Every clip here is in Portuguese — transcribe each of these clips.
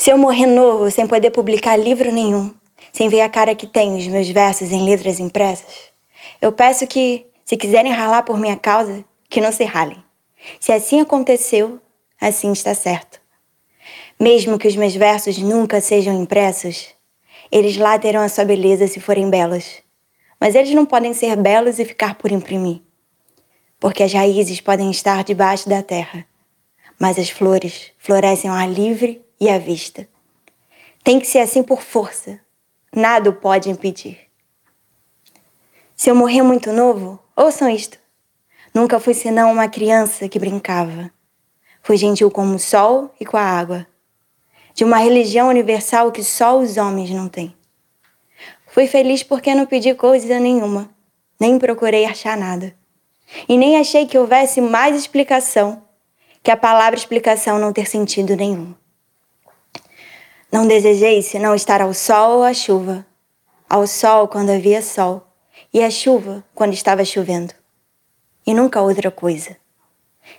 Se eu morrer novo, sem poder publicar livro nenhum, sem ver a cara que tem os meus versos em letras impressas, eu peço que, se quiserem ralar por minha causa, que não se ralem. Se assim aconteceu, assim está certo. Mesmo que os meus versos nunca sejam impressos, eles lá terão a sua beleza se forem belos. Mas eles não podem ser belos e ficar por imprimir. Porque as raízes podem estar debaixo da terra, mas as flores florescem ao ar livre e à vista. Tem que ser assim por força. Nada o pode impedir. Se eu morrer muito novo, ouçam isto. Nunca fui senão uma criança que brincava. Fui gentil como o sol e com a água. De uma religião universal que só os homens não têm. Fui feliz porque não pedi coisa nenhuma, nem procurei achar nada. E nem achei que houvesse mais explicação que a palavra explicação não ter sentido nenhum. Não desejei senão estar ao sol ou à chuva, ao sol quando havia sol, e à chuva quando estava chovendo. E nunca outra coisa.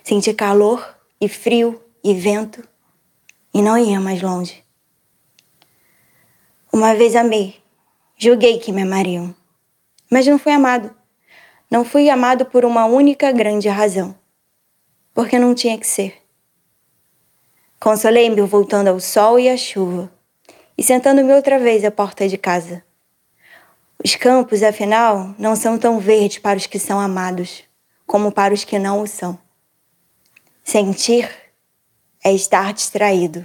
Senti calor e frio e vento, e não ia mais longe. Uma vez amei, julguei que me amariam, mas não fui amado. Não fui amado por uma única grande razão. Porque não tinha que ser. Consolei-me voltando ao sol e à chuva e sentando-me outra vez à porta de casa. Os campos, afinal, não são tão verdes para os que são amados como para os que não o são. Sentir é estar distraído.